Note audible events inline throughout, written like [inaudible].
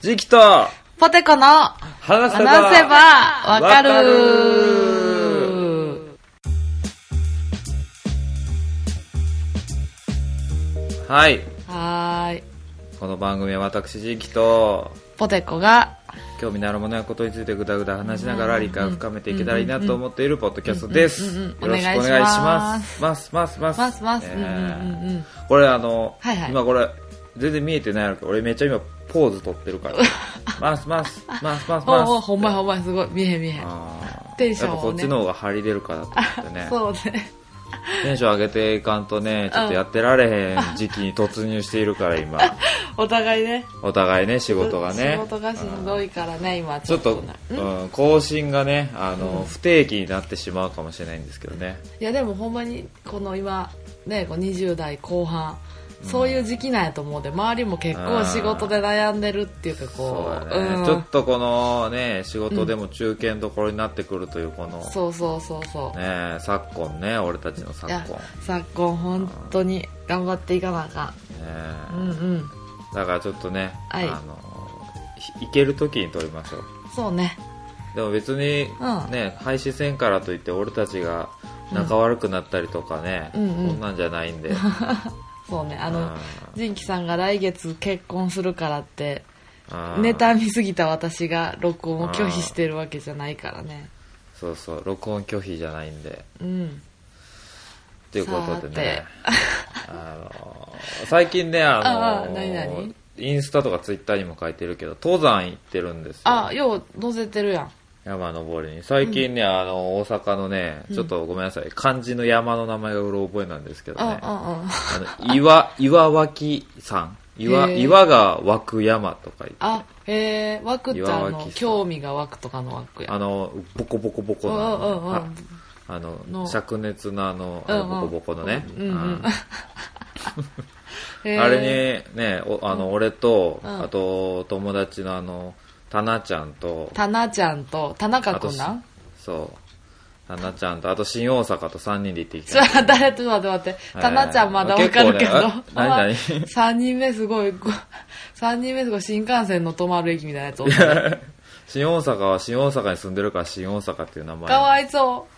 時期と。ポテコの話せば。わかる。はい。はーい。この番組は私、時期と。ポテコが、興味のあるものやことについてぐだぐだ話しながら理解を深めていけたらいいなと思っているポッドキャストです。よろしくお願いします。ます、ます、ます。ます。ますこれあの、今これ、全然見えてないのけど、俺めっちゃ今ポーズ取ってるから。[laughs] ます、ます、ます、ます。ほんまやほんまやすごい。見えへん見えテンションをねやっぱこっちの方が張り出るからと思ってね。[laughs] そうね。テンション上げていかんとね、ちょっとやってられへん時期に突入しているから今。[laughs] お互いね。お互いね、仕事がね。仕事がしんどいからね、今ちょっと、なうん、更新がね、あの、不定期になってしまうかもしれないんですけどね。いやでもほんまに、この今、ね、こう20代後半、そういう時期なんやと思うで、周りも結構仕事で悩んでるっていうか、こう、だね、うん。ちょっとこのね、仕事でも中堅どころになってくるというこの、そうそうそうそう。ね、昨今ね、俺たちの昨今。ね昨今本当に頑張っていかなあかん。うんうん。だからちょっとね、はい。あの、い行ける時に撮りましょう。そうね。でも別に、うん。ね、廃止せんからといって俺たちが仲悪くなったりとかね、うんうん。そんなんじゃないんで。[laughs] そうねあのうん仁キさんが来月結婚するからってうんネタ見すぎた私が録音を拒否してるわけじゃないからね。そうそう、録音拒否じゃないんで。うん。ということでね。さ、[laughs] あの最近ね、あのああ何々インスタとかツイッターにも書いてるけど、登山行ってるんですよ。あよう載せてるやん山登りに。最近ね、あの、大阪のね、ちょっとごめんなさい、漢字の山の名前がうろ覚えなんですけどね。あの岩、岩脇山。岩、岩が湧く山とか言って。あへえ枠ってあの興味が湧くとかの枠やあの、ボコボコボコうんの、うんうん。ああの、の。灼熱のあの、ボコボコのね。あれにね、おあの、俺と、うん。あと、友達のあの、タナちゃんと、タナちゃんと田中君なそう。タナちゃんと、あと新大阪と3人で行ってきちょた。誰と待って待って。タナちゃんまだわかるけど、何何？3人目すごいご3人目すごい新幹線の止まる駅みたいなやつ [laughs] 新大阪は新大阪に住んでるから新大阪っていう名前。かわいそう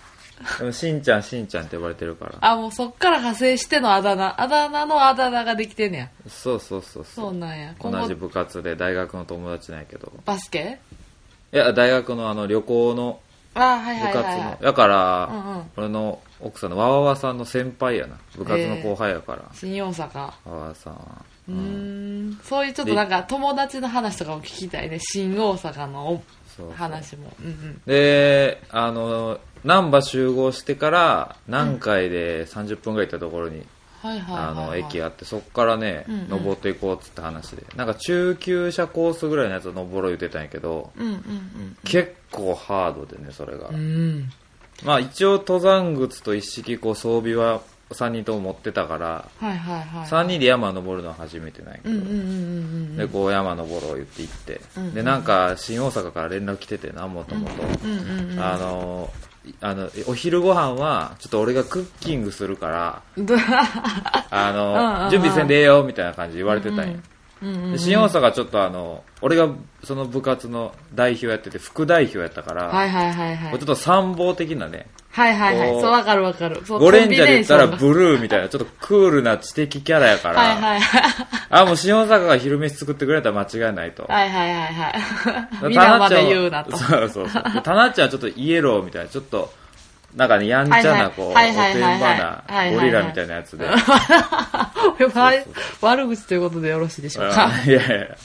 でもしんちゃん、しんちゃんって呼ばれてるから。あもうそっから派生してのあだ名あだ名のあだ名ができてんねやそうそうそうそそうなんや同じ部活で大学の友達なんやけど。バスケ？いや、大学のあの旅行の部活の。だから、うんうん俺の奥さんのわわわさんの先輩やな。部活の後輩やから。新大阪わわわさんは。うーんそういうちょっとなんか友達の話とかも聞きたいね新大阪のそうそう話もうんうんで、あの、難波集合してから、南海で30分ぐらい行ったところに、あの、はい、駅あって、そっからね、うんうん。登っていこうっつって話で。なんか中級者コースぐらいのやつを登ろう言ってたんやけど、結構ハードでね、それが。うん。うんまあ一応登山靴と一式こう装備は3人とも持ってたから、はいはいはい。3人で山登るのは初めてなんやけど、で、こう山登ろう言って行って、うんうんで、なんか新大阪から連絡来ててな、もともと。あの、あの、お昼ご飯は、ちょっと俺がクッキングするから、どあの、準備せんでええよ、みたいな感じで言われてたんや。うんうんで新大阪ちょっとあの、俺がその部活の代表やってて、副代表やったから、はいはいはいはい。ちょっと参謀的なね、はいはいはい。そうわかるわかる。そうゴレンジャーで言ったらブルーみたいな、ちょっとクールな知的キャラやから、がはいはいはい。あ、もう新大阪が昼飯作ってくれたら間違いないと。はいはいはいはい。皆まで言うなと。そうそうそう。でタナッチはちょっとイエローみたいな、ちょっと、なんかね、やんちゃな、こう、おてんばな、ゴリラみたいなやつで。悪口ということでよろしいでしょうかいやいや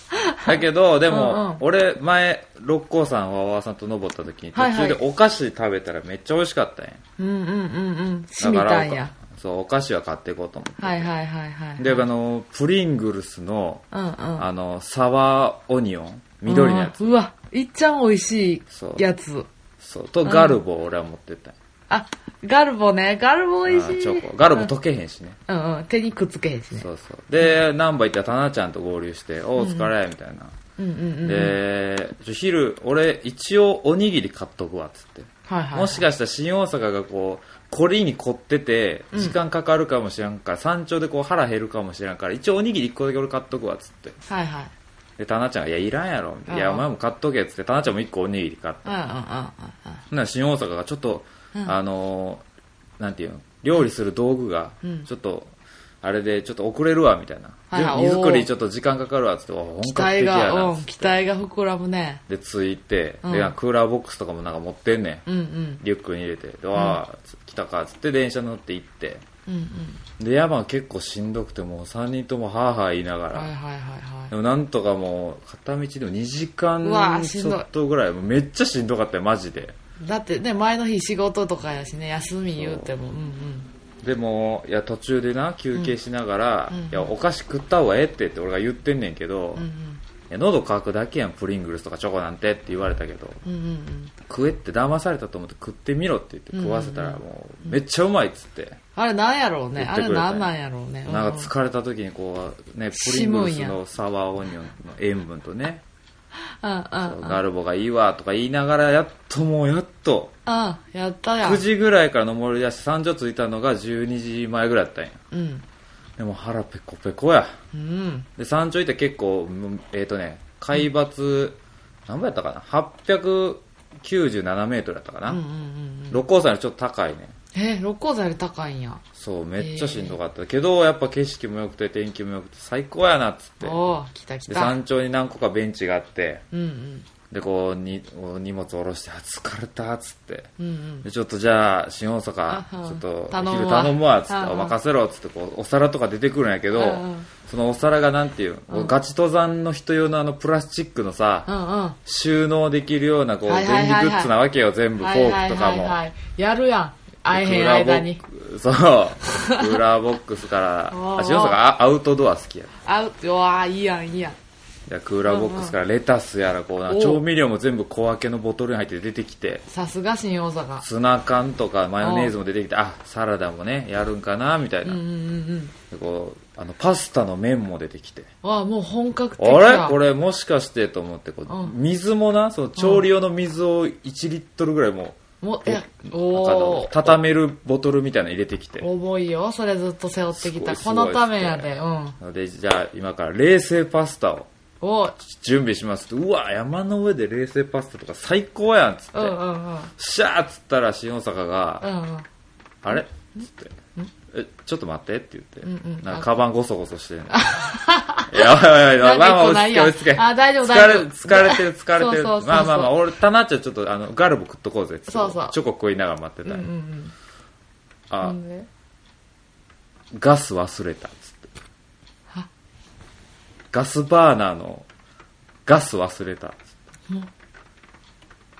だけど、でも、俺、前、六甲山わわさんと登った時に、途中でお菓子食べたらめっちゃ美味しかったんや。うんうんうんうんだからそう、お菓子は買っていこうと思って。はいはいはいはいで、あの、プリングルスの、あの、サワーオニオン、緑のやつ。うんうわいっちゃん美味しいやつそう。と、ガルボを俺は持ってったんやあガルボね。ガルボ美味しい。あチョコ。ガルボ溶けへんしね。うんうん。手にくっつけへんしね。そうそう。で、ナンバー行ったらタナちゃんと合流して、おお疲れ、みたいな。うんうんうんで、昼、俺、一応おにぎり買っとくわ、つって。はいはいもしかしたら新大阪がこう、凝りに凝ってて、時間かかるかもしれんから、山頂でこう腹減るかもしれんから、一応おにぎり1個だけ俺買っとくわ、つって。はいはい。でタナちゃんが「いやいらんやろ」みたいな「いうん。やお前も買っとけ」っつって。タナちゃんも1個おにぎり買ってうんうんうんうんなら新大阪がちょっと、あのーなんていうの？料理する道具がうん。ちょっと、あれでちょっと遅れるわみたいな、はいはい。荷造りちょっと時間かかるわっつってお本期格的待が、やなっつっ期待が膨らむね。でついて、うん。でクーラーボックスとかもなんか持ってんねん。うんうん。リュックに入れて。でわあ、来たかっつって電車乗って行って。うんうん。で山は結構しんどくてもう3人ともハーハー言いながら、はいはいはいはい。でもなんとかもう片道でも2時間ちょっとぐらい。もうめっちゃしんどかったよマジでだってね、前の日仕事とかやしね、休み言うても、うんうん。でもいや途中でな休憩しながら、うんいやお菓子食った方がええってって俺が言ってんねんけど、いうんうん。や喉乾くだけやんプリングルスとかチョコなんてって言われたけどうんうんうん。食えって騙されたと思って食ってみろって言って食わせたらもうめっちゃうまいっつって、あれなんやろうね。あ言ってくれなんなんやろうね。なんか疲れた時にこうねプリングルスのサワーオニオンの塩分とね。ガルボがいいわとか言いながらやっともうやっとうん、やったやん。9時ぐらいから登り出して山頂着いたのが12時前ぐらいだったんやうん。でも腹ペコペコやうん。で山頂行って結構うんえっ、とね海抜、何倍やったかな？897メートルやったかな、うんうんうんうん。六甲山よりちょっと高いねえ、六甲山より高いんや。そうめっちゃしんどかった、けどやっぱ景色も良くて天気も良くて最高やなっつっておお来た来た。で山頂に何個かベンチがあってうんうん。でこうに荷物下ろしてあ疲れたっつってうんうん。でちょっとじゃあ新大阪あちょっと昼頼むわっつってあお任せろっつってこうお皿とか出てくるんやけどそのお皿がなんていうこうガチ登山の人用のあのプラスチックのさうんうん。収納できるようなこう便利グッズなわけよ全部フォークとかもやるやん。会えへん間に。そうクーラーボックスからあ新大阪あアウトドア好きやあう、うわあいいやん、いいやん。でクーラーボックスからレタスやらこうなおー。調味料も全部小分けのボトルに入って出てきて。さすが新大阪。ツナ缶とかマヨネーズも出てきてあサラダもねやるんかなみたいな、うんうんうんでこうあのパスタの麺も出てきて。あもう本格的あや。れ？これもしかしてと思ってこう、うん。水もな？その調理用の水を1リットルぐらいももう、いや、お畳めるボトルみたいなの入れてきて重いよ。それずっと背負ってきた。このためやで。うん。でじゃあ今から冷製パスタをお準備しますうわ山の上で冷製パスタとか最高やんっつって、うんうんうん。シャーっつったら新大阪が、うんうん。あれっつってえちょっと待ってって言って、んうん。なんかカバンゴソゴソしてるいやばいやばいやばい。まあまあ落ち着け落ち着け。あ大丈夫疲れ大丈夫。疲れてる疲れてる。そうそうそうそう。まあまあまあ俺タナッチョちょっとあのガルボ食っとこうぜってそうそう。チョコ食いながら待ってた、うんうんうん。あ、ガス忘れたっつって。は？ガスバーナーのガス忘れたっつって。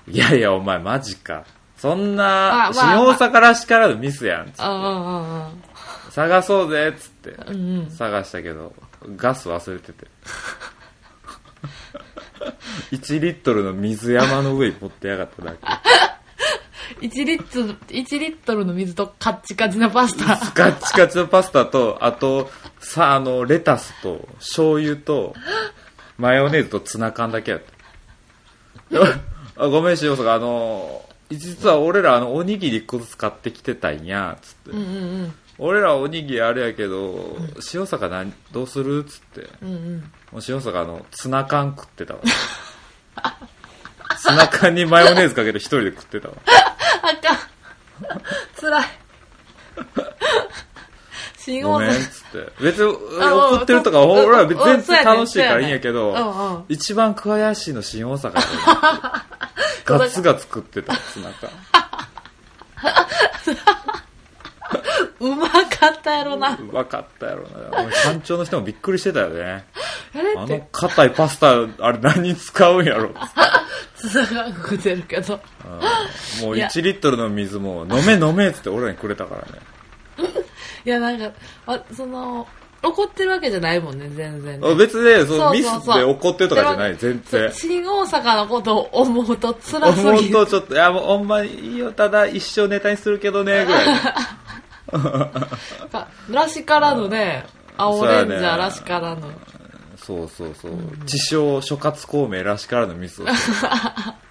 いやいやお前マジかそんな新大阪らしからぬミスやんっつって。探そうぜっつって。探したけどガス忘れてて [laughs] 1リットルの水山の上に持ってやがっただけ1リットル、1リットルの水とカッチカチのパスタ。ガッチガチのパスタとあとさあのレタスと醤油とマヨネーズとツナ缶だけやった [laughs] あごめん塩坂あの実は俺らあのおにぎり1個ずつ買ってきてたんやつって、うんうん俺らおにぎりあれやけど、塩坂何どうする？っつってうん。うんうん。もう塩坂あのツナ缶食ってたわ [laughs] ツナ缶にマヨネーズかけて一人で食ってたわ [laughs] あかん。辛い。ごめんっ阪。つって。別にあ怒ってるとかうん俺ら別にうんそうやね楽しいからいいんやけど、うん。うん。一番悔しいの新大阪やで [laughs] ガツガツ食ってたツナ缶うまかったやろな。うまかったやろな。俺山頂の人もびっくりしてたよね。あの硬いパスタあれ何に使うんやろっ [laughs] つなが食ってるけど。もういや1リットルの水も飲め飲めっつって俺らにくれたからねいや、なんか、あその、怒ってるわけじゃないもんね、全然ね、あ別にそのミスで怒ってるとかじゃない全然。新大阪のことを思うと辛す本ぎる。当ちょっといやもうほんまにいいよただ一生ネタにするけどねぐらい。[laughs] らしからぬね、[laughs] 青レンジャーらしからぬ。そうそうそう自称諸葛孔明らしからのミスを [laughs]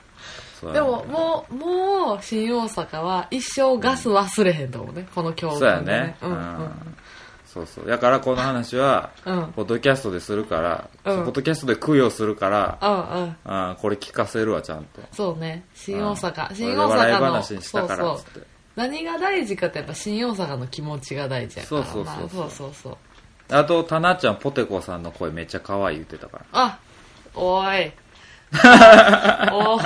でも、もう、もう、新大阪は一生ガス忘れへんと思うね、この境遇そうやね、ううん。んうん。そうそう。だからこの話はうん。ポッドキャストでするから、うん。ポッドキャストで供養するから、うんうん。あーこれ聞かせるわちゃんと。そうね。新大阪。うん。新大笑い阪の話にしたからそうそう。っつって。何が大事かってやっぱ新大阪の気持ちが大事やから。なそうそうそうそう。そうそうそう。あとタナちゃんポテコさんの声めっちゃ可愛い言ってたから。あおい。[laughs] お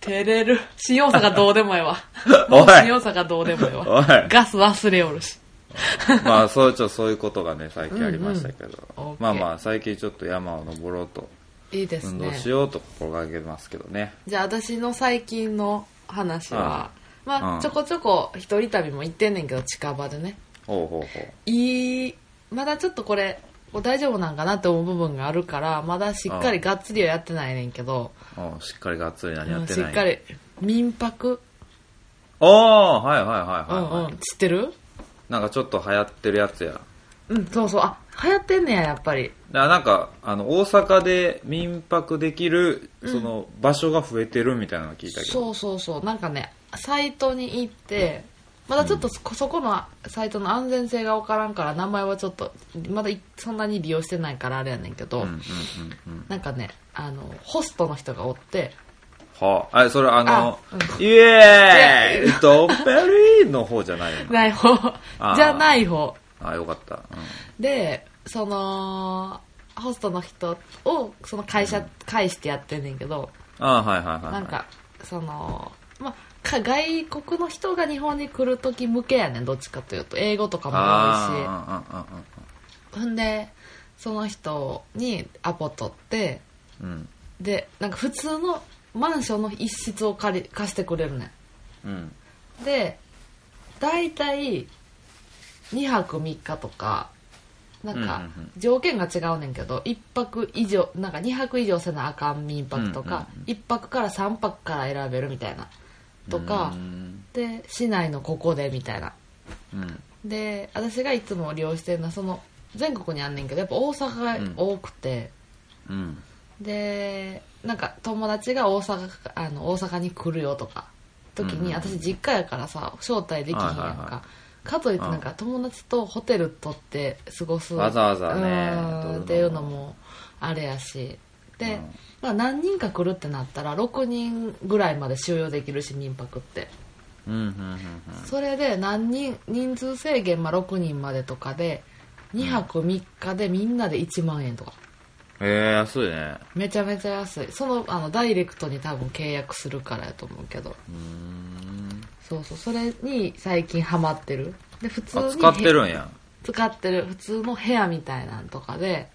照れる。新大阪どうでもええわ。[laughs] おい。新大阪どうでもええわ。おい。ガス忘れおるし。まあそうちょそういうことがね [laughs] 最近ありましたけど、うんうん。まあまあ最近ちょっと山を登ろうと。いいです運動ねしようと心がけてますけどね。じゃあ私の最近の話は、まあ、うん。ちょこちょこ一人旅も行ってんねんけど近場でね。ほうほうほいいまだちょっとこれこう大丈夫なんかなって思う部分があるからまだしっかりがっつりはやってないねんけど、ううんしっかりがっつり何やうんってない。しっかり民泊、ああはいはいはいはい、うんうん。知ってる？なんかちょっと流行ってるやつや。うんそうそう。あ流行ってんねややっぱり。だなんかあの大阪で民泊できるその場所が増えてるみたいなの聞いたけど、そうそうそう。なんかねサイトに行ってまだちょっとそそこのサイトの安全性が分からんから名前はちょっとまだいそんなに利用してないからあれやねんけど、なんかねあのホストの人がおってはあ、あそれあのあうん。イエーイ!ドッペリーの方じゃないよなない方。じゃない方。あよかった、うん。でそのホストの人をその会社介してやってんねんけど、ああはいはいはいはい。なんかそのまあか外国の人が日本に来る時向けやねんどっちかというと英語とかも多いし。ああほんでその人にアポ取ってうん。でなんか普通のマンションの一室を借り貸してくれるねうん。んで大体2泊3日とかなんか条件が違うねんけど1泊以上なんか2泊以上せなあかん民泊とか、うんうん1泊から3泊から選べるみたいなとかうん。で市内のここでみたいな。うん。で私がいつも利用してるのはその全国にあんねんけどやっぱ大阪が多くて、うん。でなんか友達が大阪かあの大阪に来るよとか時に、私実家やからさ招待できひんやんか、はいはいはかといってなんか友達とホテル取って過ごす。わざわざねっていうのもあれやし。で、うん。まあ、何人か来るってなったら6人ぐらいまで収容できるし民泊って。うんうんうんうん。それで何人人数制限、まあ、6人までとかで2泊3日でみんなで1万円とか。ええ安いね。めちゃめちゃ安い。そのあのダイレクトに多分契約するからやと思うけど。うーん。そうそう。それに最近ハマってる。で普通にあ使ってるんや。使ってる。普通の部屋みたいなんとかで、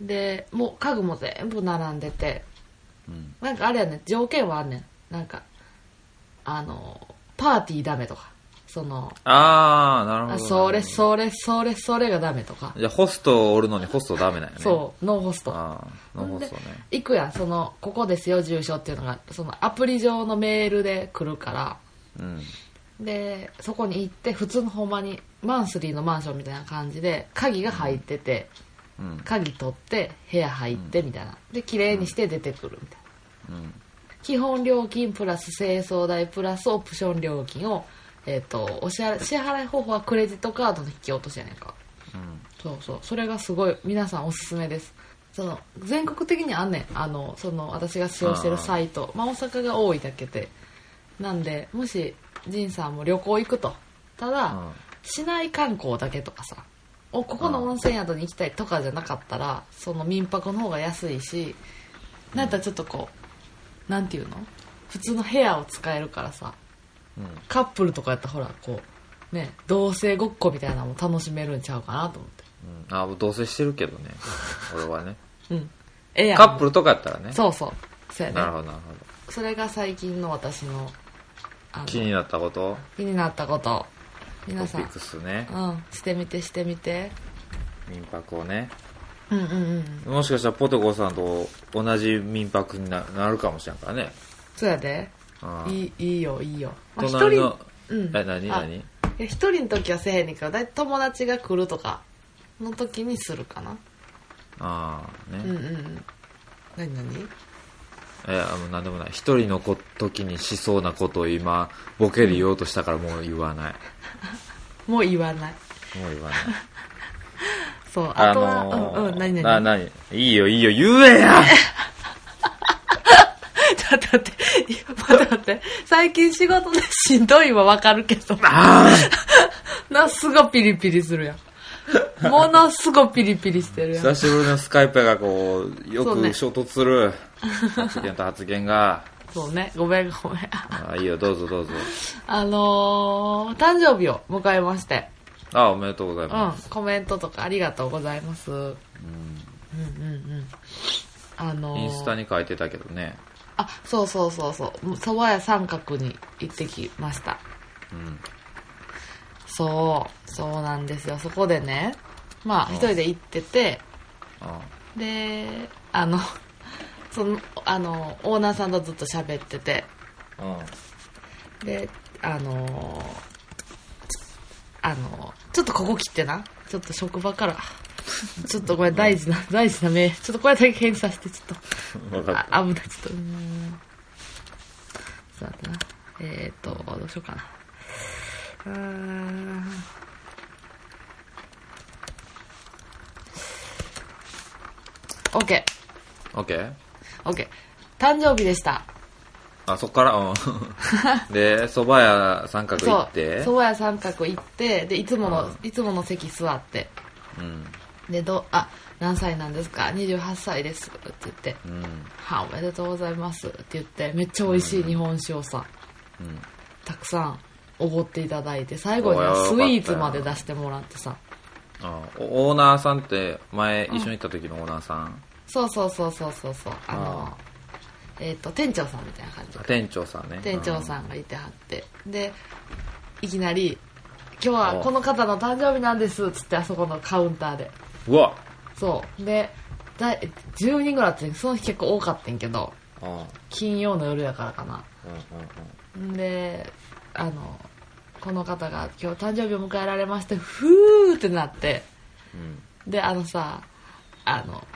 でもう家具も全部並んでて。うん。なんかあれやね条件はあんねん。なんかあのパーティーダメとか。そのああなるほど。あそれそれそれそれがダメとか。じゃあホストおるのにホストダメなんやね。そうノーホスト。ああのホストね。行くやん。そのここですよ住所っていうのがそのアプリ上のメールで来るから。うん。でそこに行って普通のほんまにマンスリーのマンションみたいな感じで鍵が入ってて、うん鍵取って部屋入ってみたいな。で綺麗にして出てくるみたいな。うん。基本料金プラス清掃代プラスオプション料金を、えっとお支払い支払い方法はクレジットカードの引き落としやねんか。うん。そうそう。それがすごい皆さんおすすめです。その全国的にあんねん。あのその私が使用してるサイト。まあ、大阪が多いだけで。なんでもし仁さんも旅行行くと。ただ、うん。市内観光だけとかさおここの温泉宿に行きたいとかじゃなかったらその民泊の方が安いしなんやったらちょっとこうなんていうの？普通の部屋を使えるからさうん。カップルとかやったらほらこうね同性ごっこみたいなのも楽しめるんちゃうかなと思って。うん。あ同棲してるけどね。俺はね。[laughs] うん。ええやん。カップルとかやったらね。そうそう。そうやね。なるほどなるほそれが最近の私の気になったこと？気になったこと。ト皆さん。ピックスね。うん。してみてしてみて。民泊をね。うんうんうんもしかしたらポテコさんと同じ民泊にななるかもしれんからね。そうやで。うん。いいいいよいいよ、まあ、一隣の人うん。え何あ何？一人の時はせえへんねんけどだいたい友達が来るとかの時にするかな。ああね、うんうんうん。何何？えあの何でもない一人のこ時にしそうなことを今ボケで言おうとしたからもう言わないもう言わないもう言わない。[laughs] そう、あとは、うんうん、何な、何？なにいいよ、いいよ、言えや [laughs] ちょって、待って待って。最近仕事でしんどいはわかるけど。あ [laughs] な、すごいピリピリするやん。[laughs] ものすごいピリピリしてる。久しぶりのスカイプがこう、よく衝突する。発言と発言が。そうね、ごめんごめん。あいいよ、どうぞどうぞ。あのー、誕生日を迎えまして。あ、おめでとうございうんます。、コメントとかありがとうございます。うん、うん、うん。あのー、インスタに書いてたけどね。あ、そうそうそうそう。蕎麦屋三角に行ってきました。うん。そう、そうなんですよ。そこでね、まあ、うん一人で行ってて、あで、あの、[laughs] その、あの、オーナーさんとずっと喋ってて、うん。で、あのあのちょっとここ切ってな。ちょっと職場から、[laughs] ちょっとこれ大事な、大事な目、ちょっとこれだけ返事させて、ちょっと。あ、危ない、ちょっと。うーん。そうだったな。えーと、どうしようかな。うーん。オッケた。オッケーー、オッケー。誕生日でした。あ、そっから、うん。[laughs] で、蕎麦屋三角行って？蕎麦屋三角行って、で、いつもの、いつもの席座って、うん。で、ど、あ、何歳なんですか ?28 歳です。って言って、うん。はおめでとうございます。って言って、めっちゃ美味しい日本酒をさ、うん。たくさんおごっていただいて、最後にはスイーツまで出してもらってさ、あおオーナーさんって、前一緒に行った時のオーナーさん、そうそうそうそうそうそう、あの、えっ、と、店長さんみたいな感じあ。店長さんね。店長ん。さんがいてはって、で、いきなり、今日はこの方の誕生日なんです、つってあそこのカウンターで。うわそう。で、だい10人ぐらいあって、その日結構多かったんけど、金曜の夜やからかな。うんんで、あの、この方が今日誕生日を迎えられまして、ふーってなって、うん。で、あのさ、あの、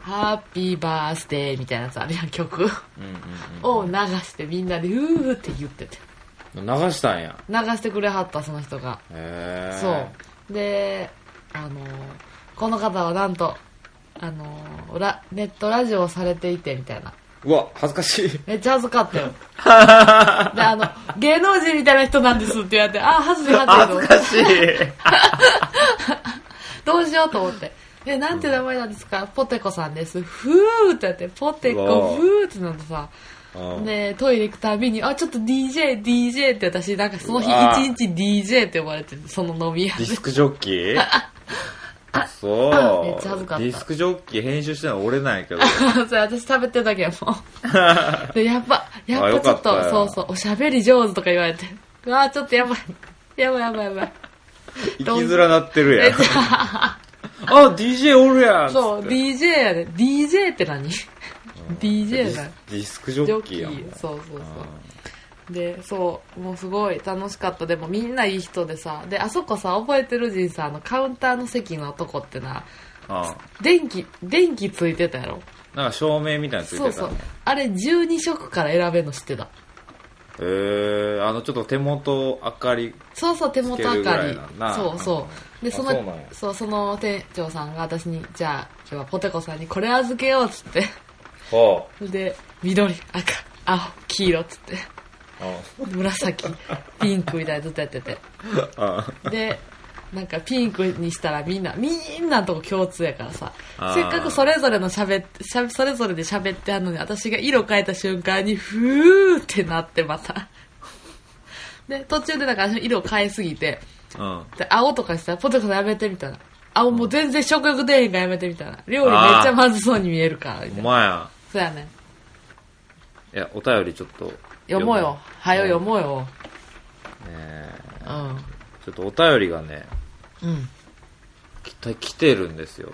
ハッピーバースデーみたいなやつあるやん、曲を流してみんなでふーって言ってて。うん。流したんや。流してくれはった、その人が。へえ。そう。で、あの、この方はなんと、あの、ラネットラジオをされていて、みたいな。うわ、恥ずかしい。めっちゃ恥ずかったよ。[laughs] で、あの、芸能人みたいな人なんですって言われて、あ、恥ずかしい恥ずかしい。[laughs] どうしようと思って。え、なんて名前なんですか、ポテコさんです。ふーってやって、ポテコ、ふーってなってさ、うんで、トイレ行くたびに、あ、ちょっと DJ、DJ って私、なんかその日一日 DJ って呼ばれてる、その飲み屋で。ディスクジョッキー？[laughs] そう。めっちゃ恥ずかったディスクジョッキー編集してるのは俺なんやけど。[laughs] それ私食べてるだけやもん。[laughs] で、やっぱ、やっぱちょっと、そうそう、おしゃべり上手とか言われて。うわーちょっとやばい。やばいやばいやばい。[laughs] 生きづらなってるやん。えあ、DJ おるやんそう、DJ やで。DJ って何 ?DJ だ。ディスクジョッキーやん。ー。そうそうそう。で、そう、もうすごい楽しかった。でもみんないい人でさ。で、あそこさ、覚えてる？じんさ、あの、カウンターの席のとこってな、あ電気、電気ついてたやろ？なんか照明みたいなのついてたそうそう。あれ12色から選べるの知ってた。へえあのちょっと手元明かりそうそう、手元明からりそうそう。で、あそのそうその店長さんが私に、じゃあ、今日はポテコさんにこれ預けようっつって。ほで、緑、赤、青、黄色っつって。う [laughs] 紫、ピンクみたいなのずっとやってて。あで、なんかピンクにしたらみんな、みんなのとこ共通やからさせっかくそれぞれの喋って、しゃそれぞれで喋ってあんのに、私が色変えた瞬間に、ふーってなってまた。で、途中でなんか私色変えすぎて、うんで青とかしたらポテトやめてみたいな。青もう全然食欲出えへんからやめてみたいな。料理めっちゃまずそうに見えるから、みたおいな。前やそうやね。いやお便りちょっと読もうよ。はよ読う、もうよ。ねうん。ちょっとお便りがねうん。きた来てるんですよ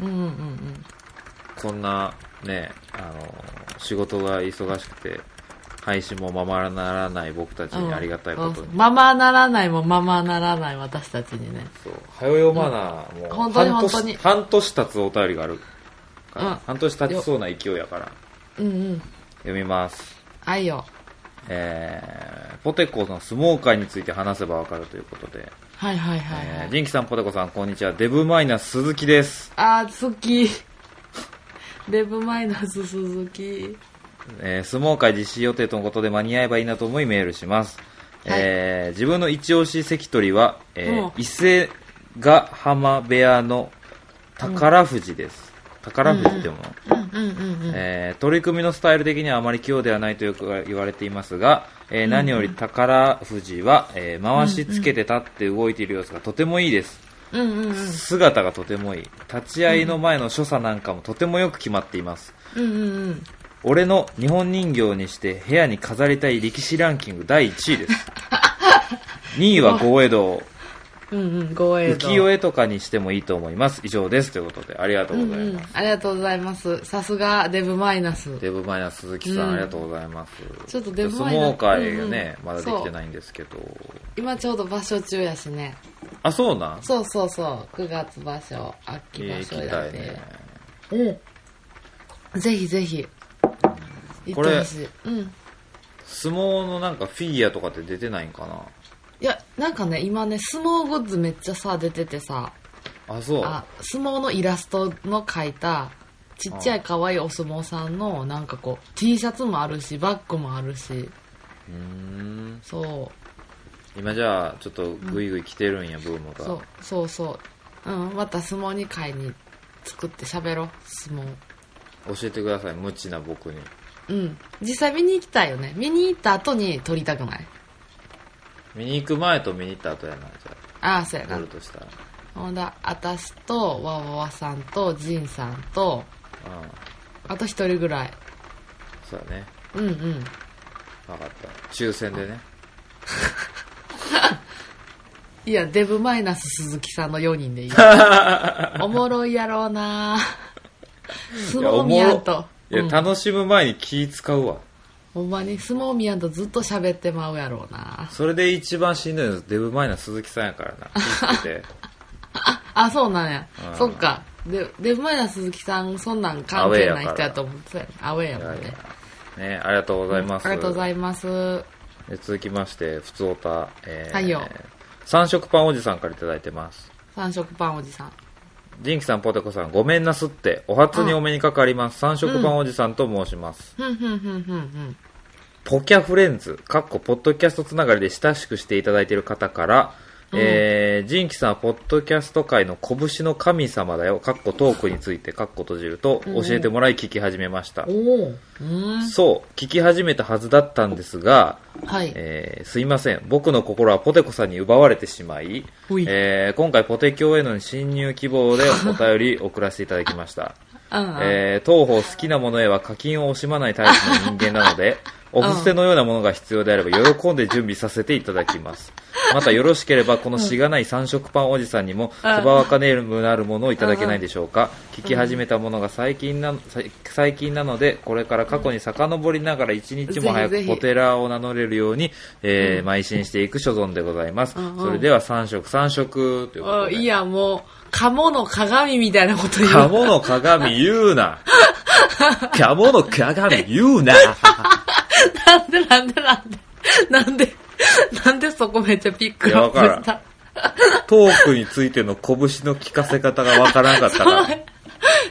うんうんうんこんなねあの仕事が忙しくて配信もままならない僕たちうん。にありがたいことに、ままならないもままならない私たちにね。そうはよ読まな、もう本当に半年本当に半年経つお便りがあるから、うん半年経ちそうな勢いやからうんうん。読みます愛よ。えー、ポテコの相撲界について話せばわかるということで、はいはいはい、はいえージンキさん、ポテコさん、こんにちは。デブマイナス鈴木です。あー好き [laughs] デブマイナス鈴木えー相撲界実施予定とのことで間に合えばいいなと思いメールします。はいえー自分の一押し関取は、えーうん伊勢ヶ浜部屋の宝富士です。宝富士ってもえー取り組みのスタイル的にはあまり器用ではないとよく言われていますが、えー何より宝富士は、えー回しつけて立って動いている様子がとてもいいです。うんうんうん姿がとてもいい。立ち会いの前の所作なんかもとてもよく決まっています。うんうんうん俺の日本人形にして部屋に飾りたい力士ランキング第1位です。[laughs] 2位は豪江戸。うんうんご栄浮世絵とかにしてもいいと思います。以上です。ということで、ありがとうございうんうん。ます。ありがとうございます。さすがデブマイナス。デブマイナス鈴木さん、うん。ありがとうございます。ちょっとデブマイナス。相撲界がね、うんうん。まだできてないんですけど。今ちょうど場所中やしね。あ、そうなん？そうそうそう。9月場所秋場所やで。きたいね。うん。ぜひぜひ。行これってほしい。うん。相撲のなんかフィギュアとかって出てないんかな？いやなんかね今ね相撲グッズめっちゃさ出ててさあ、そう。あ相撲のイラストの描いたちっちゃい可愛いお相撲さんのなんかこう T シャツもあるしバッグもあるしうーん。そ今じゃあ、ちょっとグイグイ来てるんや、ブームが。うそうそうそううんまた相撲に買いに作って喋ろう相撲教えてください、無知な僕に。うん実際見に行きたいよね見に行った後に撮りたくない見に行く前と見に行った後やな、じゃあ、ああそうやなとしたら。ほんだ私とわわわさんとジンさんとうん。あと一人ぐらいそうだね。うんうん分かった。抽選でね。[laughs] いやデブマイナス鈴木さんの4人でいい [laughs] おもろいやろうな相撲見やんといや、うん楽しむ前に気使うわ。ほんまに相撲見やんとずっと喋ってまうやろうな。それで一番しんどいのはデブマイナ鈴木さんやからな。気ぃつけて。[laughs] あそうなんや。うん。そっか。でデブマイナス鈴木さんそんなん関係ない人やと思ってアウェーやもんね。ね、ありがとうございます。ありがとうございます。で続きまして、ふつおた、えーはいよ。三色パンおじさんからいただいてます。三色パンおじさん。ジンキさん、ポテコさん、ごめんなすって、お初にお目にかかります。三色パンおじさんと申します。ふんふんふんふんふんポキャフレンズ、かっこポッドキャストつながりで親しくしていただいている方から、えー、ジンキさんはポッドキャスト界の拳の神様だよ、かっこトークについて、かっこ閉じると教えてもらい聞き始めました。そう、聞き始めたはずだったんですが、はい。えーすいません。僕の心はポテコさんに奪われてしまい、ほい。えー今回ポテ教への侵入希望でお便り送らせていただきました。うんうんえー当方好きなものへは課金を惜しまないタイプの人間なので、お布施のようなものが必要であれば喜んで準備させていただきます。またよろしければこのしがない三色パンおじさんにもそばわかねるなるものをいただけないでしょうか。聞き始めたものが最近な最最近なので、これから過去に遡りながら一日も早くポテラーを名乗れるように、えー邁進していく所存でございます。それでは三色三色ということで。あいやもう鴨の鏡みたいなこと言うカモの鏡言うな。[laughs] カモの鏡言うな。なんでなんでなんでなんでなんでそこめっちゃピックアップいやわしたトークについての拳の聞かせ方がわからなかったから、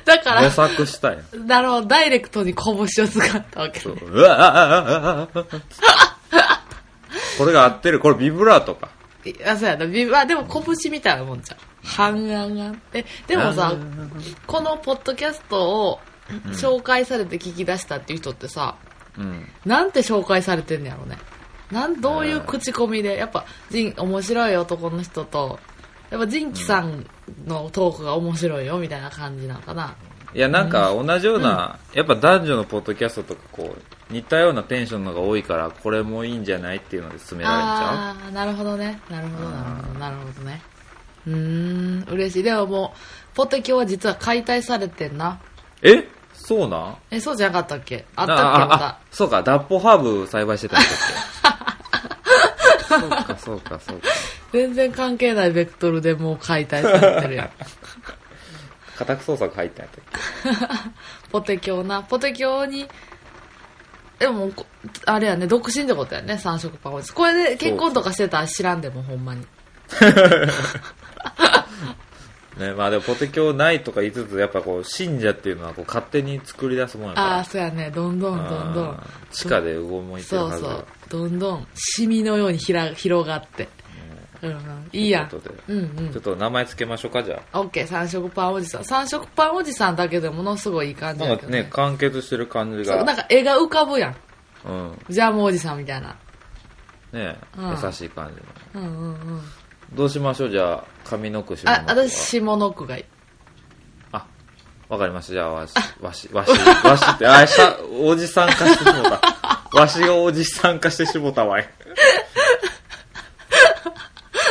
だか模索したよ。ら、なるほど、ダイレクトに拳を使ったわけね。うわーこれが合ってる。これビブラートか。いや、そうやな。ビあ、でも拳みたいなもんじゃん。ハンガンガン。え、でもさ、このポッドキャストを紹介されて聞き出したっていう人ってさ、うん。なんて紹介されてんのやろね。なん、どういう口コミで、やっぱ、ジン、面白い男の人と、やっぱジンキさんのトークが面白いよ、みたいな感じなのかな。いや、なんか同じような、やっぱ男女のポッドキャストとかこう、似たようなテンションのが多いから、これもいいんじゃないっていうので進められちゃああー、なるほどね。なるほど、なるほど、なるほどね。うーん、嬉しい。でももう、ポテキョは実は解体されてんな。うえ？そうなん？え、そうじゃなかったっけ？あったっあけまた。そうか、脱法ハーブ栽培してたんだっけ？[laughs] そうか、そうか、そうか。全然関係ないベクトルでもう解体されてるやん。[laughs] 家宅捜索入ったんやったっ [laughs] ポテキョな。ポテキョに、でもこ、あれやね、独身ってことやね、三色パンこれで結婚とかしてたら知らんでも、ほんまに。ね、まあでもポテキョないとか言いつつ、やっぱこう、信者っていうのはこう勝手に作り出すもんやから。ああそうやね。どんどんどんどん。地下で動いてるはずそうそう。どんどん。シミのようにひら広がって。うんうん。いいやうんうん。ちょっと名前つけましょうか、じゃオッケー三色パンおじさん。三色パンおじさんだけでものすごいいい感あ。じなんかね、完結してる感じが。そうなんか絵が浮かぶやん。うん。ジャムおじさんみたいな。ね、うん。優しい感じの。うんうんうんどうしましょう、じゃあ、上の句下のあ句は。私下の句がいいあ、わかりました。じゃあ、わし、わし、わし、わしって、あ、した、おじさん化してしもた。[laughs] わしがおじさん化してしもたわい。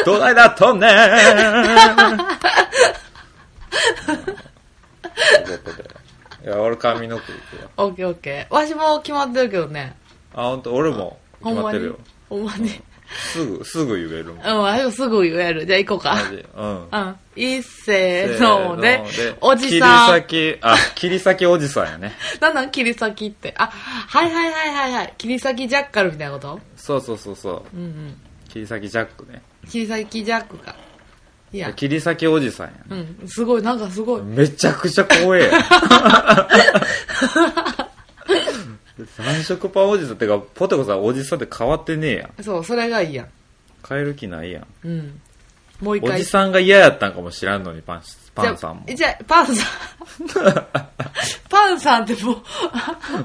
どないだっとんねーということで。いや、俺上の句いくわ。オッケーオッケーわしも決まってるけどねあ、ほんと、俺も決まってるよ。ほんまにすぐ、すぐ言えるもん。うんわしもすぐ言えるじゃあ行こうか。うん。うんいっせーのでおじさん切り裂き、あ、切り裂きおじさんやね。[laughs] なんなん切り裂きってあはいはいはいはいはい切り裂きジャッカルみたいなこと？そうそうそうそう。うんうん切り裂きジャックね。切り裂きジャックかいや切り裂きおじさんやね。うんすごいなんかすごいめちゃくちゃ怖え。[laughs] 三色パンおじさんってか、ポテコさんおじさんって変わってねえやん。そうそれがいいやん変える気ないやん。うんもう一回おじさんが嫌やったんかもしらんのに、パン、パンさんも。じゃあじゃあパンさん [laughs] パンさんってもう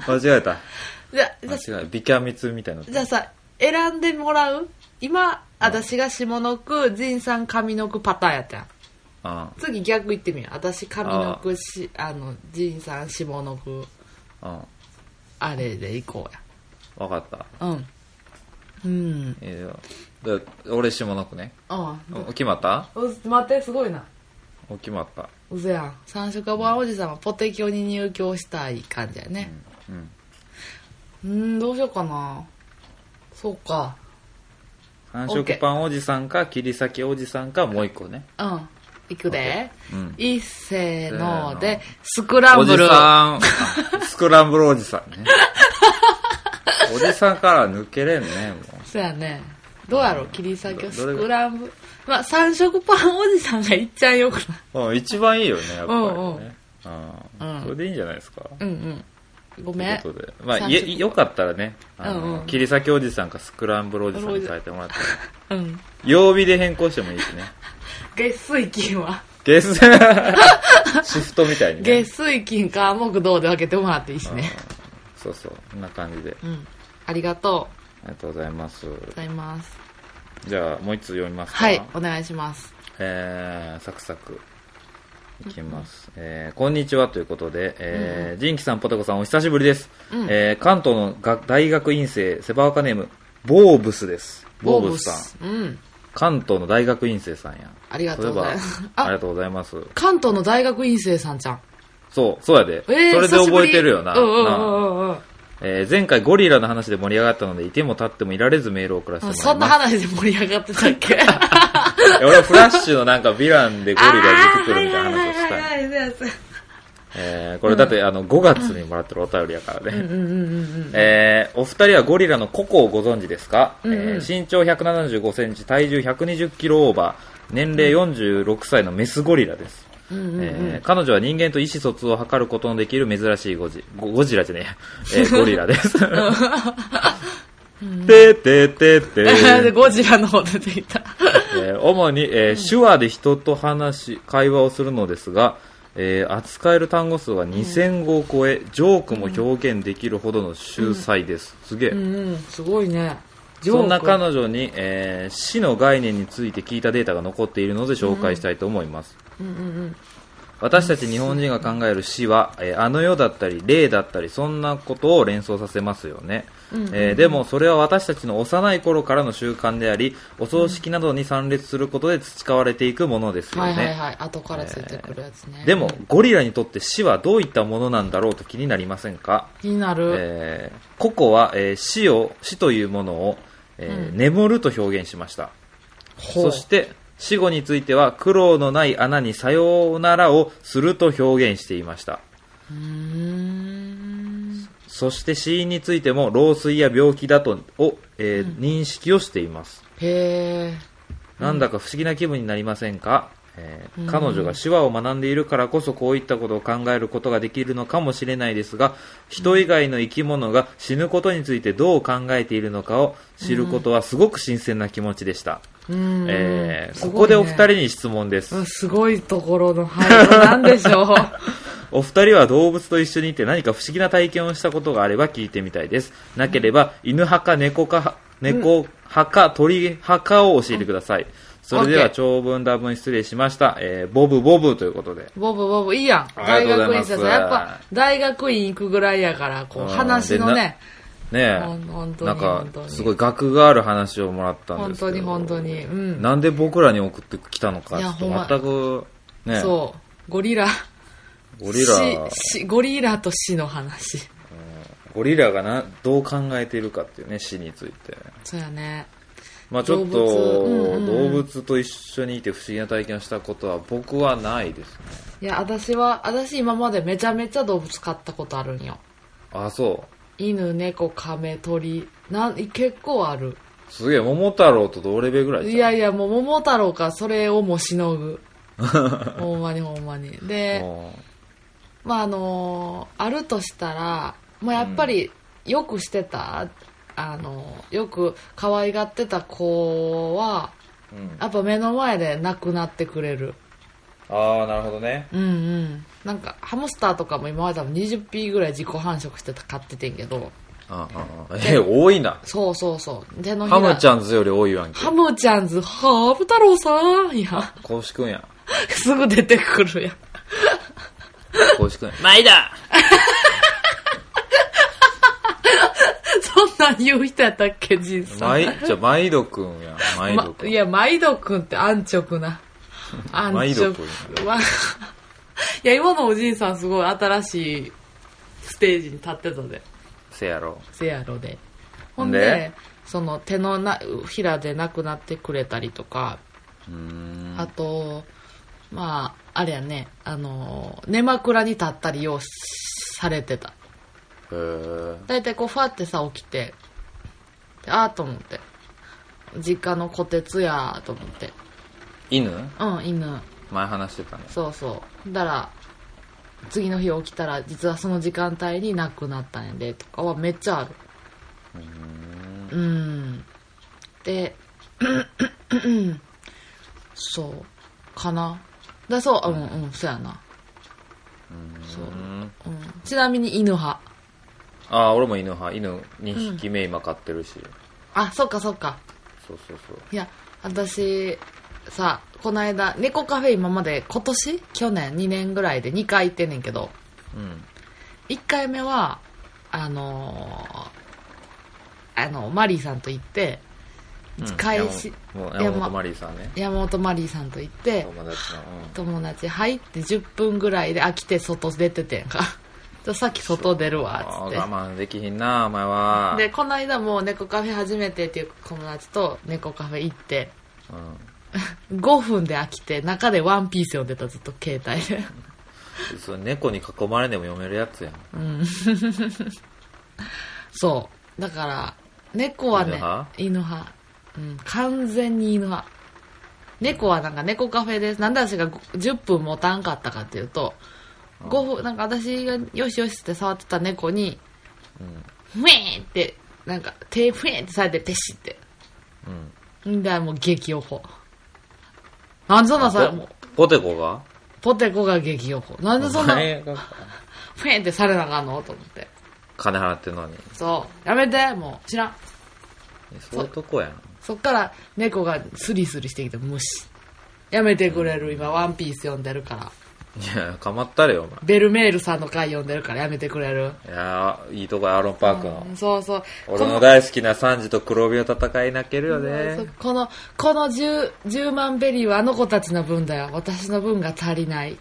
間違えた。[laughs] じゃあじゃあ間違えた。ビキャミツみたいな。じゃあさ選んでもらう？今私が下の句仁さん上の句パターンやったやんあ次逆言ってみよう私上の句しあの仁さん下の句あ、うん。あれでいこうわかった。やうんうんいいよ。で俺下の句ね。あお決まった？あう待ってすごいなお決まった。うそやん三色パンおじさんはポテキョに入居したい感じやねうん。うんどうしようかなそうか三色パンおじさんか、切り裂きおじさんか、もう一個ね。うんいくで、うん。いっせーの。せーの。でスクラおじンブル。さん、あスクランブルおじさんね。[laughs] おじさんから抜けれんね、もそうやね。どうやろう切り裂きをスクランブル。まあ三色パンおじさんがいっちゃんよくない。う。うん、一番いいよね、やっぱりね。うんそれでいいんじゃないですか？うんうん。ごとめん。いうことで。まあ、よかったらね、あ切り裂きおじさんかスクランブルおじさんに変えてもらって。[laughs] うん。曜日で変更してもいいしね。月水金は月、[laughs] シフトみたいにね。月水金か木土で分けてもらっていいしねそうそう、こんな感じで。うんありがとありがとうございます。うございますじゃあ、もう一つ読みますか？はいお願いしますえー、サクサク。いきます。えー、こんにちはということで、えー、ジンキさん、ポテコさん、お久しぶりです。うんえー、関東のが大学院生、セバワカネーム、ボーブスです。ボーブスさん。んうん関東の大学院生さんや。ありがとうございますありあがとうございます。関東の大学院生さんちゃんそう、そうやで。えー、それで覚えてるよな。えー前回ゴリラの話で盛り上がったので、いても立ってもいられずメールを送らせてもらいます。そんな話で盛り上がってたっけ？[laughs] 俺はフラッシュのなんかヴィランでゴリラ出てくるみたいな話をしたい。えーこれだってあの5月にもらってるお便りやからね。えーお二人はゴリラのココをご存知ですか、うんうん。えー身長175センチ、体重120キロオーバー、年齢46歳のメスゴリラです。えー彼女は人間と意思疎通を図ることのできる珍しいゴジゴゴジラじゃねえや、[laughs] えーゴリラです。[laughs] ててててで [laughs] ゴジラの方出てきた。えー主に、えー手話で人と話し、会話をするのですが、えー扱える単語数は2000語を超え、ジョークも表現できるほどの秀才です。すげえ。うんうん。すごいね。そんな彼女女に、えー死の概念について聞いたデータが残っているので紹介したいと思います。うんうん。私たち日本人が考える死は、えーあの世だったり霊だったりそんなことを連想させますよね、えーでもそれは私たちの幼い頃からの習慣でありお葬式などに参列することで培われていくものですよね、はいはいはい。後からついてくるやつね。でもゴリラにとって死はどういったものなんだろうと気になりませんか、気になる。えーココは、えー死を死というものを、えー眠ると表現しました。そして死後については苦労のない穴にさようならをすると表現していました。うーんそして死因についても老衰や病気だとを、えー認識をしています。へえなんだか不思議な気分になりませんか、えーうん。彼女が手話を学んでいるからこそこういったことを考えることができるのかもしれないですが人以外の生き物が死ぬことについてどう考えているのかを知ることはすごく新鮮な気持ちでした、うん。えーね。ここでお二人に質問です、うんすごいところの配慮なんでしょう？[laughs] お二人は動物と一緒にいて何か不思議な体験をしたことがあれば聞いてみたいです。なければ、犬派か猫か、猫派か鳥派かを教えてください。それでは長文多文失礼しました。えーボブボブということで。ボブボブいいやん。大ありがとうございます。学院生さやっぱ大学院行くぐらいやからこううん。話のね。ねほん本当え、なんかに本当、に。すごい学がある話をもらったん本ですけど。当に本当に。うん。なんで僕らに送ってきたのか、ちょっいやほんま。と全く、ねそう。ゴリラゴリラ、ゴリラと死の話。ゴリラがな、どう考えているかっていうね、死について。そうやね。まあちょっと動物。うんうん。動物と一緒にいて不思議な体験をしたことは僕はないですね。いや私は私今までめちゃめちゃ動物飼ったことあるんよ。あそ犬猫亀鳥なん結構ある。うすげえ桃太郎と同レベルぐらいいやいやもう桃太郎かそれをもしのぐ。[laughs] ほんまにほんまに。でもまああのあるとしたらもうやっぱりよくしてた、あのよく可愛がってた子はううん、やっぱ目の前で亡くなってくれる。ああなるほどね。うんうん。なんかハムスターとかも今まで多分20匹ぐらい自己繁殖してた飼っててんけど。ああああえ多いな。そうそうそう。手のハムちゃんズより多いわんけ。ハムちゃんズハーブ太郎さん。いや。公式くんや。[laughs] すぐ出てくるやん公式くんや毎だ [laughs] そんなん言う人やったっけじいさん。毎じゃあ毎度くんや。毎度くん、まいや、毎度くんって安直な。安毎直度くん。まあいや、今のおじいさんすごい新しいステージに立ってたで。せやろ。せやろで。ほんで、で？その手のなひらで亡くなってくれたりとか、うーん。あと、まあ、あれやね、あの、寝枕に立ったりようされてた。へえだいたいこう、ファってさ、起きて、であーと思って。実家の虎鉄やと思って。犬？うん、犬。前話してたね。そうそう。だから次の日起きたら実はその時間帯に亡くなったんやでとかはめっちゃある。うん。で [clears throat] そう。かなだそう。うん。うんそうやな。そう、うん。うん、ちなみに犬派。ああ俺も犬派。犬2匹目今飼ってるし、あそっかそっか。そうそうそう。いや私さこの間猫カフェ今まで今年？去年？2年ぐらいで2回行ってんねんけど。うん。1回目はあのーあのマリーさんと行ってうん。開始山本もう山山本マリーさんね。山本マリーさんと行って友達の、友達入って10分ぐらいで飽きて外出ててんか。じゃあさっき外出るうん、わあっつー我慢できひんなお前は。ってでこの間も猫カフェ初めてっていう友達と猫カフェ行って [laughs] 5分で飽きて中でワンピース読んでたずっと携帯で。うん、それ猫に囲まれんでも読めるやつやん。うん。[laughs] そう。だから猫はね犬派うん、完全に犬派。猫はなんか猫カフェです。なんで私が10分持たんかったかっていうと5分なんか私がよしよしって触ってた猫にうん。ふえーってなんか手ふえーってされてペシって。うん。んでもう激おこなんでそんなさあもうポポテコが？ポテコが激おこなんでそんなふえーってされなあかんのと思って。金払ってんのに。そう。やめてもう。知らん。そういうとこやんそっから猫がスリスリしてきて無視やめてくれる。今ワンピース読んでるから。いやかまったれよおベルメールさんの回読んでるからやめてくれる？前いやーいいとこやアーロンパークの、うんそうそう。俺の大好きなサンジと黒帯を戦い泣けるよそうねこのこの 10, 10万ベリーはあの子たちの分だよ。私の分が足りない。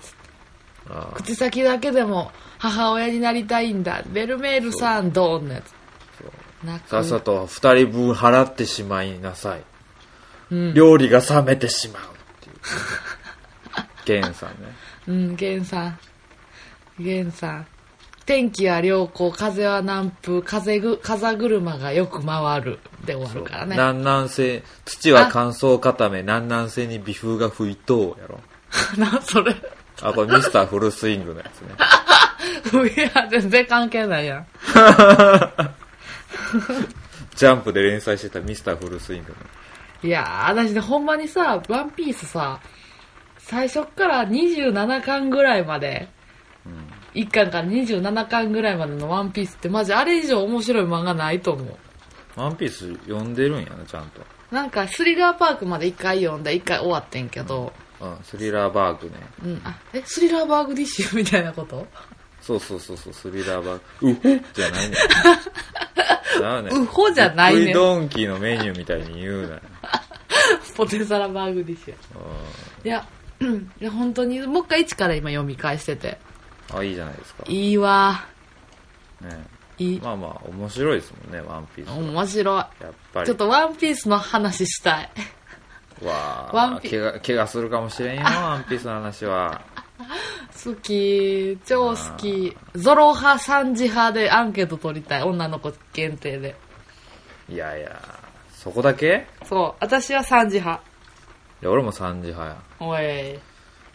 あー口先だけでも母親になりたいんだ。ベルメールさんドーンのやつさっさと二人分払ってしまいなさい、うん。料理が冷めてしまうっていう。ゲンさんね。うんゲンさん。ゲンさん。天気は良好風は南風。風ぐ風車がよく回るで終わるからね。南南西土は乾燥固め。南南西に微風が吹いとうやろ。[laughs] なそれ。あこれミスターフルスイングのやつね。[laughs] いや全然関係ないやん [laughs] [laughs] ジャンプで連載してたミスターフルスイングの。いやー私ねほんまにさワンピースさ最初っから27巻ぐらいまで、1巻から27巻ぐらいまでのワンピースってマジあれ以上面白い漫画ないと思う。ワンピース読んでるんやなちゃんと。なんかスリラーパークまで1回読んで1回終わってんけど、うんスリラーバーグね。うん、あえスリラーバーグディッシュみたいなこと？そうそうそうそうスリラーバーグ。うほじゃない [laughs] ね。んなあねうほじゃないねドンキーのメニューみたいに言うなよ。[laughs] ポテサラバーグディッシュいやうん。いや本当にもう一回一から今読み返してて。あいいじゃないですか。いいわ。ね。いい。まあまあ面白いですもんねワンピースは。面白い。やっぱり。ちょっとワンピースの話したい。わあ怪我怪我するかもしれんよワンピースの話は好き。超好き。ゾロ派3時派でアンケート取りたい。女の子限定で。いやいや。そこだけ？そう。私は3時派。いや俺も3時派や。おい。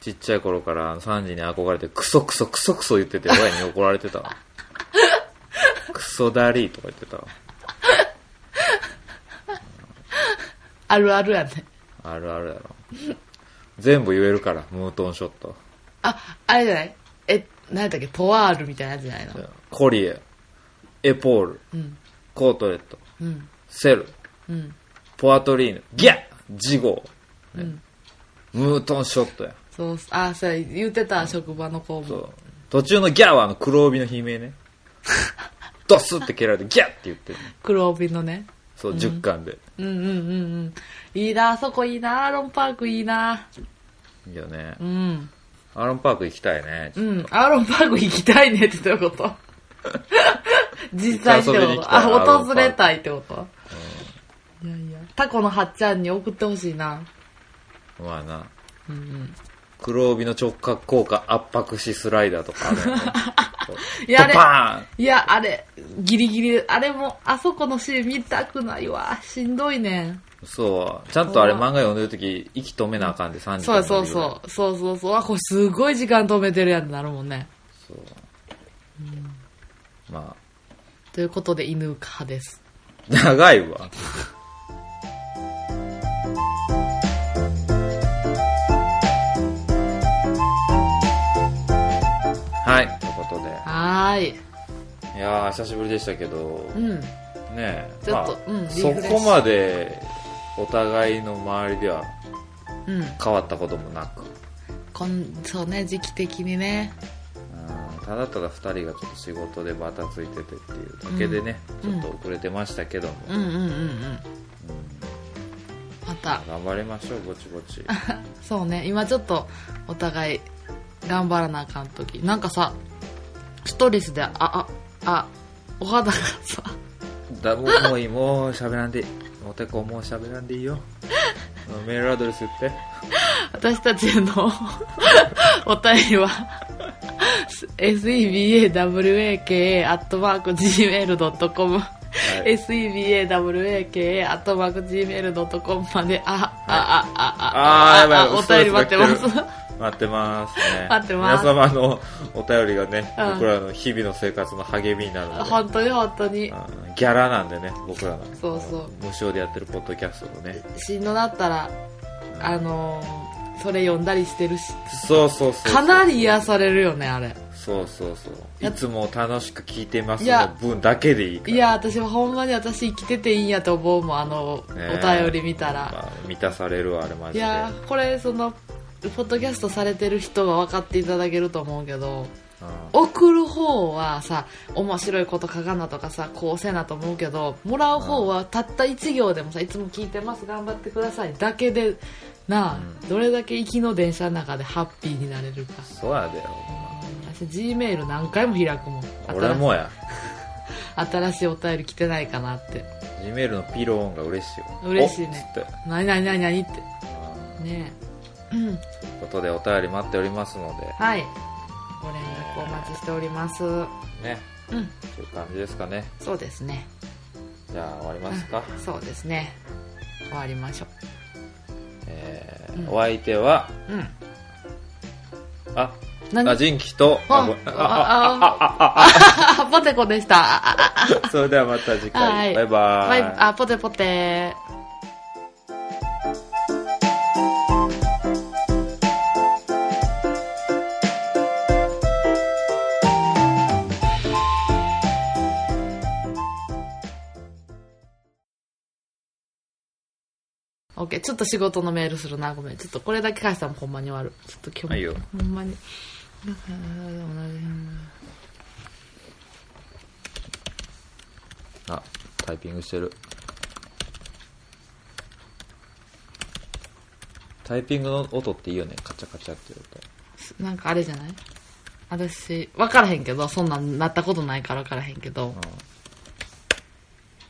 ちっちゃい頃から3時に憧れてクソクソクソクソ言ってて親に怒られてたわ。[laughs] クソダリーとか言ってたわ。あるあるやね。あるあるやろ。全部言えるからムートンショットああれじゃない？え何やったっけ？ポワールみたいなやつじゃないの？コリエ。エポール。うん。コートレット。うん。セル。うん。ポアトリーヌ。ギャッ！ジゴー、うん。ムートンショットや。そうあそうや言ってた職場の子も。途中のギャーはあの黒帯の悲鳴ね。[laughs] ドスって蹴られてギャッ！って言ってる。黒帯のね。そう、10巻で。うんうんうんうん。いいなあそこいいなアーロンパークいいな。いいよね。うんアーロンパーク行きたいねうん。アーロンパーク行きたいねってどういうこと？[laughs] 実際ってこと？あ訪れたいってこと、いやいや。タコのはっちゃんに送ってほしいな。まあな。うんうん。黒帯の直角効果圧迫しスライダーとかあるよね。[laughs] いやあれいやあれギリギリあれもあそこのシーン見たくないわ。しんどいねんそう。ちゃんとあれ漫画読んでる時息止めなあかんで3時間そうそうそう。そうそうそう。あこれすごい時間止めてるやんってなるもんね。そう。まということで犬派です。あ長いわ。はいということで。はーい。いやー久しぶりでしたけど。うん。ねえ。ちょっとまあうんそこまでお互いの周りではうん変わったこともなくこんそうね時期的にねうんただただ2人がちょっと仕事でバタついててっていうだけでね、うんちょっと遅れてましたけども、うんうんうんうんまた頑張りましょうぼちぼちそうね今ちょっとお互い頑張らなあかん時なんかさストレスであああお肌がさだもうもういいもう喋らんでいいおてこもう喋らんでいいよ。[laughs] メールアドレス言って。私たちのお便りは sebawaka.gmail.com、sebawaka.gmail.com まで、あ、あ、あ、あ、あーやばいあ、お便り待ってます。待ってますね。待ってます。皆様のお便りがね、うん。僕らの日々の生活の励みになるので。本当に本当に。うんギャラなんでね僕らの。そうそう。無償でやってるポッドキャストのね。しんどなったら、あのーそれ読んだりしてるし、そうそうそうそう。かなり癒されるよね、あれ。そうそうそう。いつも楽しく聞いてますの分だけでいいから。いや、私はほんまに私生きてていいんやと思うもん、あの、ねお便り見たら。まあ満たされるわあれマジで。いやこれそのポッドキャストされてる人が分かっていただけると思うけどうん。送る方はさ面白いこと書かなとかさこうせなと思うけどもらう方はたった1行でもさいつも聞いてます頑張ってくださいだけでなあ、どれだけ行きの電車の中でハッピーになれるか。そうやでよ私 G メール何回も開くもん。俺もや。新しい [laughs] お便り来てないかなって。G メールのピローンが嬉しいよ嬉しいね。何何何何って。うん。ねえことでお便り待っておりますのではい。ご連絡クお待ちしております。ね。うん。という感じですかね。そうですね。じゃあ終わりますか、そうですね。終わりましょえーうん。お相手はううん。あ何？あジンキとああごあああポテコでしたあああそれではまた次はい回バイバイあポテポテケーちょっと仕事のメールするな。ごめん。ちょっとこれだけ返したらほんまに終わる。ちょっと今日。もはいよ。ほんまに。あタイピングしてる。タイピングの音っていいよね。カチャカチャって音なんかあれじゃない？私分からへんけどそんなんなったことないから分からへんけど。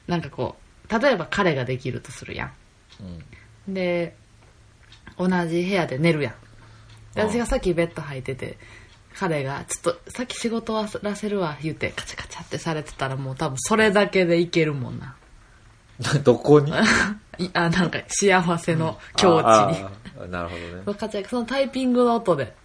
なんかこう例えば彼ができるとするやうんんで同じ部屋で寝るやん。私がさっきベッド入ってて彼がちょっとさっき仕事終わらせるわ言うてカチャカチャってされてたらもう多分それだけでいけるもんな。[laughs] どこに？[laughs] いあなんか幸せの境地に。ああなるほどね。[laughs] カチャそのタイピングの音で。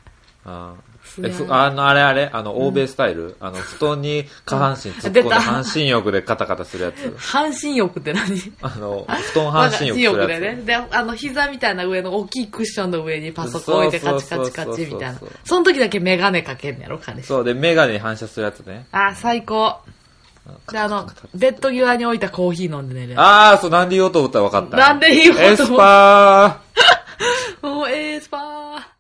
あすねえふあのあれあれあの欧米スタイル、あの布団に下半身突っ込んで出た。半身浴でカタカタするやつ。[laughs] 半身浴って何？あの布団半身浴するやつ。でね。で、あの、膝みたいな上の大きいクッションの上にパソコン置いてカチカチカチみたいな。その時だけメガネかけんねやろ、彼氏。そう。で眼鏡に反射するやつね。あ、最高。で、あの、ベッド際に置いたコーヒー飲んで寝る。やああそうなんで言おうと思ったら分かった。なんで言おうと思った？エスパつ。[laughs] も